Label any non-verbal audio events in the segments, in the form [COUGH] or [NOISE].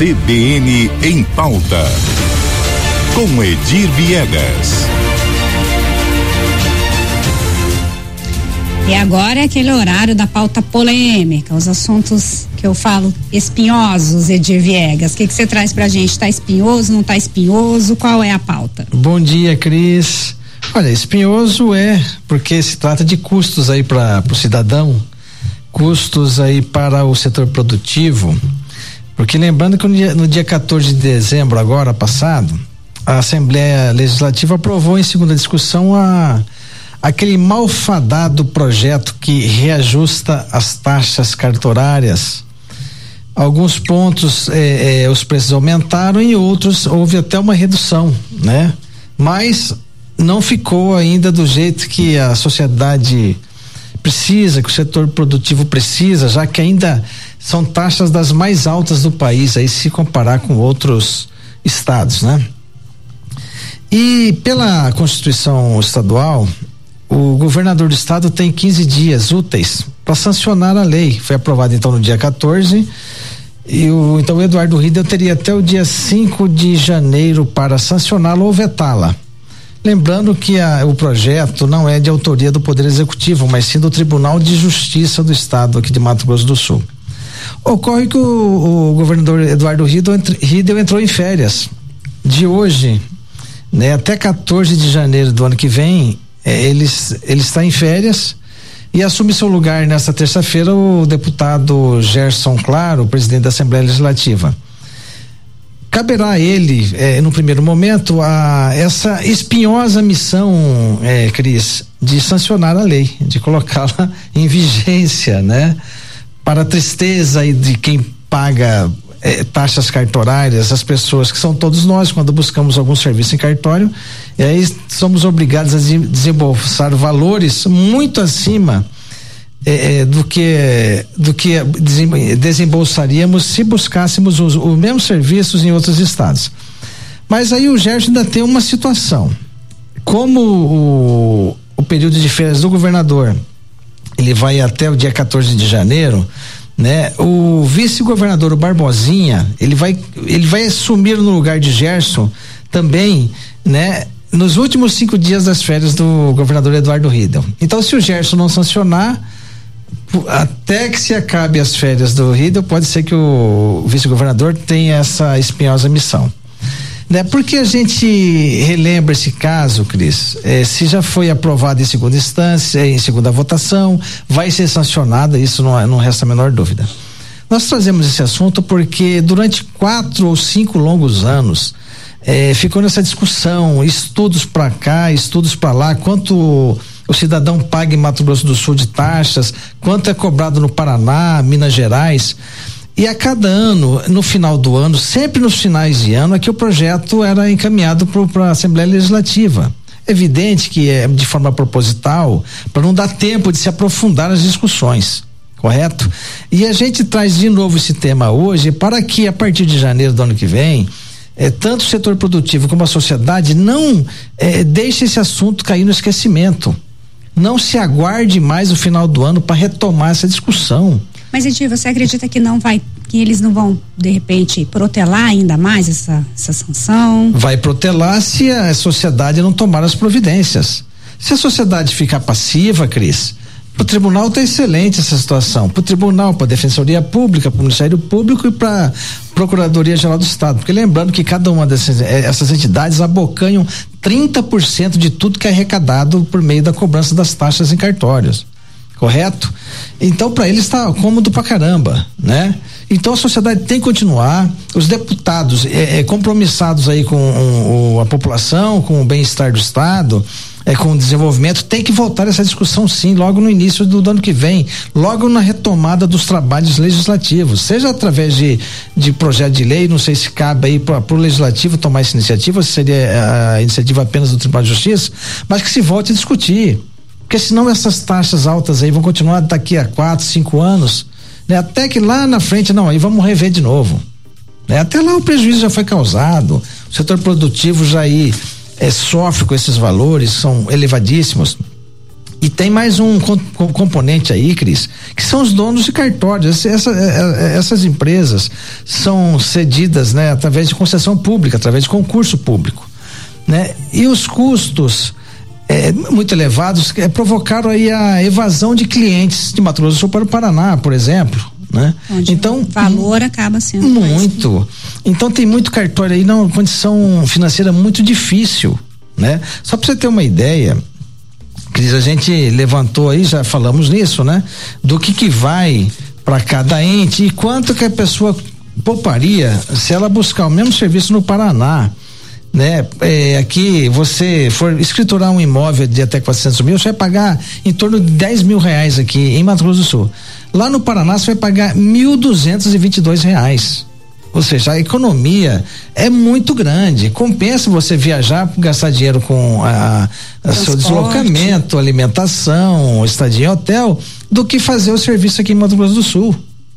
CBN em pauta. Com Edir Viegas. E agora é aquele horário da pauta polêmica, os assuntos que eu falo espinhosos, Edir Viegas. O que, que você traz pra gente? Tá espinhoso, não tá espinhoso? Qual é a pauta? Bom dia, Cris. Olha, espinhoso é porque se trata de custos aí para o cidadão, custos aí para o setor produtivo. Porque lembrando que no dia, no dia 14 de dezembro, agora passado, a Assembleia Legislativa aprovou em segunda discussão a aquele malfadado projeto que reajusta as taxas cartorárias. Alguns pontos eh, eh, os preços aumentaram e outros houve até uma redução, né? Mas não ficou ainda do jeito que a sociedade precisa, que o setor produtivo precisa, já que ainda são taxas das mais altas do país, aí se comparar com outros estados, né? E pela Constituição Estadual, o governador do estado tem 15 dias úteis para sancionar a lei. Foi aprovada então no dia 14. E o, então o Eduardo Riedel teria até o dia 5 de janeiro para sancioná-la ou vetá-la. Lembrando que a, o projeto não é de autoria do Poder Executivo, mas sim do Tribunal de Justiça do Estado aqui de Mato Grosso do Sul. Ocorre que o, o governador Eduardo Riedel entrou em férias. De hoje, né, até 14 de janeiro do ano que vem, é, ele, ele está em férias e assume seu lugar nesta terça-feira o deputado Gerson Claro, presidente da Assembleia Legislativa. Caberá a ele, é, no primeiro momento, a essa espinhosa missão, é, Cris, de sancionar a lei, de colocá-la [LAUGHS] em vigência, né? Para a tristeza de quem paga eh, taxas cartorárias, as pessoas que são todos nós, quando buscamos algum serviço em cartório, e aí somos obrigados a desembolsar valores muito acima eh, do que do que desembolsaríamos se buscássemos os, os mesmos serviços em outros estados. Mas aí o Gerson ainda tem uma situação. Como o, o período de férias do governador ele vai até o dia 14 de janeiro, né? O vice-governador Barbosinha, ele vai ele vai assumir no lugar de Gerson também, né? Nos últimos cinco dias das férias do governador Eduardo Riedel. Então, se o Gerson não sancionar, até que se acabe as férias do Riedel, pode ser que o vice-governador tenha essa espinhosa missão. Né? Porque a gente relembra esse caso, Cris, eh, se já foi aprovado em segunda instância, em segunda votação, vai ser sancionada, isso não, não resta a menor dúvida. Nós trazemos esse assunto porque durante quatro ou cinco longos anos eh, ficou nessa discussão, estudos para cá, estudos para lá, quanto o cidadão paga em Mato Grosso do Sul de taxas, quanto é cobrado no Paraná, Minas Gerais. E a cada ano, no final do ano, sempre nos finais de ano, é que o projeto era encaminhado para a Assembleia Legislativa. Evidente que é de forma proposital, para não dar tempo de se aprofundar nas discussões, correto? E a gente traz de novo esse tema hoje para que a partir de janeiro do ano que vem, é tanto o setor produtivo como a sociedade não é, deixe esse assunto cair no esquecimento. Não se aguarde mais o final do ano para retomar essa discussão. Mas Edir, você acredita que não vai, que eles não vão de repente protelar ainda mais essa, essa sanção? Vai protelar se a sociedade não tomar as providências. Se a sociedade ficar passiva, Cris, o tribunal está excelente essa situação. Para o tribunal, para a Defensoria Pública, para o Ministério Público e para a Procuradoria Geral do Estado. Porque lembrando que cada uma dessas eh, essas entidades abocanham 30% de tudo que é arrecadado por meio da cobrança das taxas em cartórios correto? Então, para eles está cômodo pra caramba, né? Então a sociedade tem que continuar, os deputados é, é compromissados aí com um, a população, com o bem-estar do Estado, é, com o desenvolvimento, tem que voltar essa discussão sim, logo no início do, do ano que vem, logo na retomada dos trabalhos legislativos, seja através de, de projeto de lei, não sei se cabe aí para o legislativo tomar essa iniciativa, se seria a iniciativa apenas do Tribunal de Justiça, mas que se volte a discutir porque senão essas taxas altas aí vão continuar daqui a quatro, cinco anos, né? Até que lá na frente, não, aí vamos rever de novo. Né? Até lá o prejuízo já foi causado, o setor produtivo já aí é, sofre com esses valores, são elevadíssimos. E tem mais um componente aí, Cris, que são os donos de cartórios. Essa, é, é, essas empresas são cedidas, né, através de concessão pública, através de concurso público, né? E os custos é, muito elevados é, provocaram aí a evasão de clientes de Mato Grosso do Sul para o Paraná, por exemplo. Né? Onde então o valor acaba sendo muito. Mais... Então tem muito cartório aí numa condição financeira muito difícil, né? Só para você ter uma ideia, Cris, a gente levantou aí, já falamos nisso, né? Do que que vai para cada ente e quanto que a pessoa pouparia se ela buscar o mesmo serviço no Paraná né? É, aqui você for escriturar um imóvel de até 400 mil, você vai pagar em torno de 10 mil reais aqui em Mato Grosso do Sul. Lá no Paraná você vai pagar 1.222 reais. Ou seja, a economia é muito grande. Compensa você viajar, gastar dinheiro com a, a seu deslocamento, alimentação, estadia em hotel, do que fazer o serviço aqui em Mato Grosso do Sul.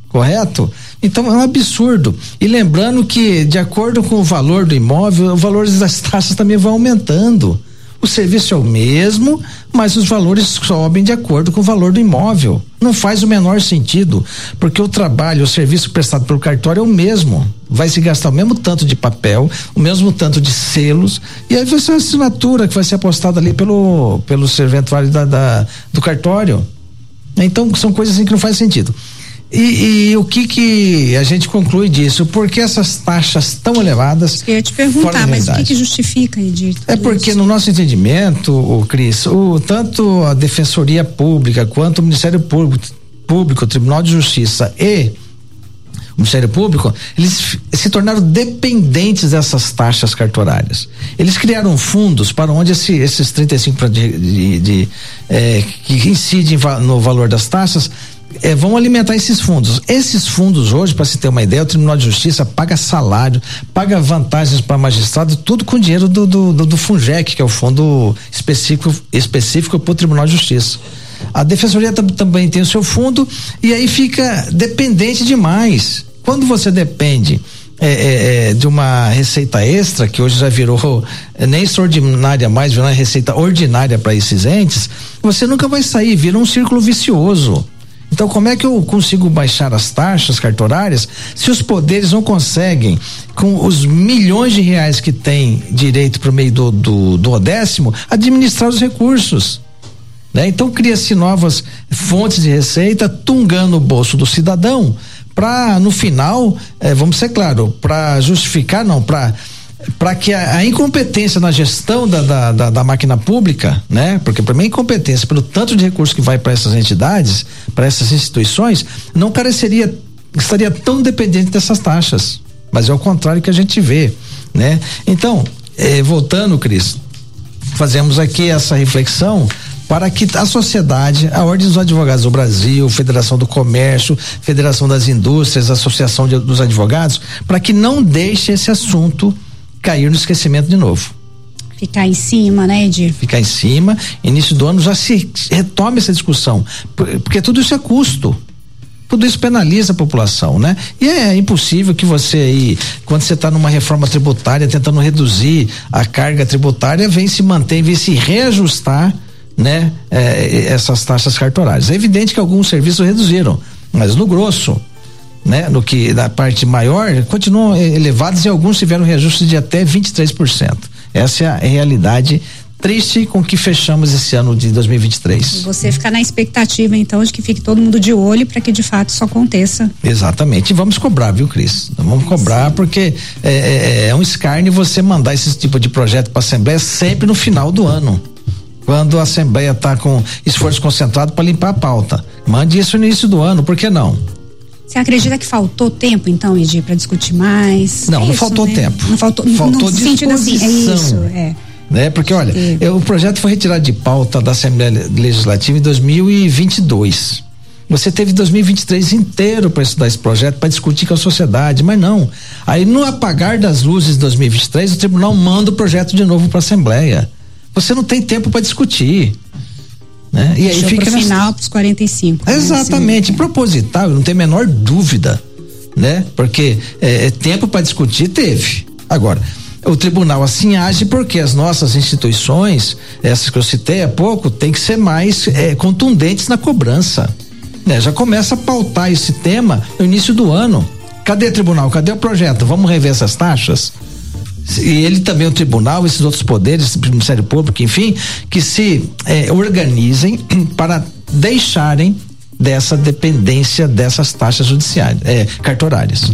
Correto? Então é um absurdo. E lembrando que, de acordo com o valor do imóvel, o valor das taxas também vão aumentando. O serviço é o mesmo, mas os valores sobem de acordo com o valor do imóvel. Não faz o menor sentido, porque o trabalho, o serviço prestado pelo cartório é o mesmo. Vai se gastar o mesmo tanto de papel, o mesmo tanto de selos, e aí vai ser a assinatura que vai ser apostada ali pelo, pelo serventuário da, da do cartório. Então, são coisas assim que não faz sentido. E, e, o que que a gente conclui disso? Por que essas taxas tão elevadas? Eu ia te perguntar, mas o que, que justifica, Edito? É porque isso? no nosso entendimento, o Cris, o, tanto a Defensoria Pública quanto o Ministério Público, Público, o Tribunal de Justiça e o Ministério Público, eles se tornaram dependentes dessas taxas cartorárias. Eles criaram fundos para onde esse, esses 35% de, de, de é, que incidem no valor das taxas é, vão alimentar esses fundos. Esses fundos hoje, para se ter uma ideia, o Tribunal de Justiça paga salário, paga vantagens para magistrado, tudo com dinheiro do, do, do, do Funjec, que é o fundo específico específico para o Tribunal de Justiça. A Defensoria também tem o seu fundo e aí fica dependente demais. Quando você depende é, é, é, de uma receita extra, que hoje já virou é, nem extraordinária mais, virou uma receita ordinária para esses entes, você nunca vai sair, vira um círculo vicioso. Então, como é que eu consigo baixar as taxas cartorárias se os poderes não conseguem, com os milhões de reais que tem direito por meio do, do, do décimo, administrar os recursos? Né? Então, cria-se novas fontes de receita, tungando o bolso do cidadão, para no final, eh, vamos ser claro, para justificar, não, para para que a, a, incompetência na gestão da, da, da, da máquina pública, né? Porque para mim incompetência pelo tanto de recursos que vai para essas entidades, para essas instituições, não careceria, estaria tão dependente dessas taxas. Mas é o contrário que a gente vê, né? Então, eh, voltando, Cris, fazemos aqui essa reflexão para que a sociedade, a Ordem dos Advogados do Brasil, Federação do Comércio, Federação das Indústrias, Associação de, dos Advogados, para que não deixe esse assunto cair no esquecimento de novo. Ficar em cima, né, Edir? Ficar em cima, início do ano já se retome essa discussão, porque tudo isso é custo tudo isso penaliza a população, né? E é impossível que você aí, quando você está numa reforma tributária, tentando reduzir a carga tributária, vem se manter, vem se reajustar, né? Eh, essas taxas cartorárias. É evidente que alguns serviços reduziram, mas no grosso, né, no que da parte maior, continuam elevados e alguns tiveram reajustes de até 23%. Essa é a realidade triste com que fechamos esse ano de 2023. Você ficar na expectativa então de que fique todo mundo de olho para que de fato isso aconteça. Exatamente. E vamos cobrar, viu, Cris? Vamos cobrar Sim. porque é, é, é um escárnio você mandar esse tipo de projeto para a Assembleia sempre no final do ano quando a Assembleia está com esforço concentrado para limpar a pauta. Mande isso no início do ano, por que não? Você acredita que faltou tempo, então, Edir, para discutir mais? Não, é não isso, faltou né? tempo. Não faltou, faltou no sentido assim, é isso, é. Né? Porque, olha, é, o projeto foi retirado de pauta da Assembleia Legislativa em 2022. Você teve 2023 inteiro para estudar esse projeto, para discutir com a sociedade, mas não. Aí, no apagar das luzes de 2023, o tribunal manda o projeto de novo para a Assembleia. Você não tem tempo para discutir. Né? E aí fica no final para os 45. Né? Exatamente, né? proposital, não tem a menor dúvida, né? Porque é, é tempo para discutir teve. Agora, o tribunal assim age porque as nossas instituições, essas que eu citei há pouco, tem que ser mais é, contundentes na cobrança. Né? Já começa a pautar esse tema no início do ano. Cadê tribunal? Cadê o projeto? Vamos rever essas taxas? E ele também, o tribunal, esses outros poderes, o Ministério Público, enfim, que se eh, organizem [CLEARS THROAT] para deixarem dessa dependência dessas taxas judiciárias, eh, cartorárias.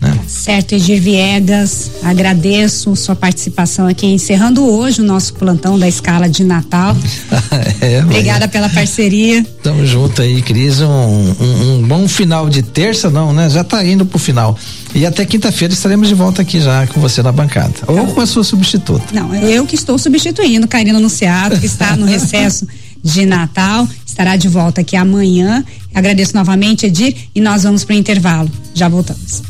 Né? Certo, Edir Viegas, agradeço sua participação aqui, encerrando hoje o nosso plantão da escala de Natal. [LAUGHS] é, Obrigada pela parceria. Tamo junto aí, Cris. Um, um, um, bom final de terça, não, né? Já tá indo pro final. E até quinta-feira estaremos de volta aqui já com você na bancada. Ou tá. com a sua substituta. Não, eu que estou substituindo, Karina Anunciado, que está no [LAUGHS] recesso de Natal, estará de volta aqui amanhã. Agradeço novamente, Edir, e nós vamos para o intervalo. Já voltamos.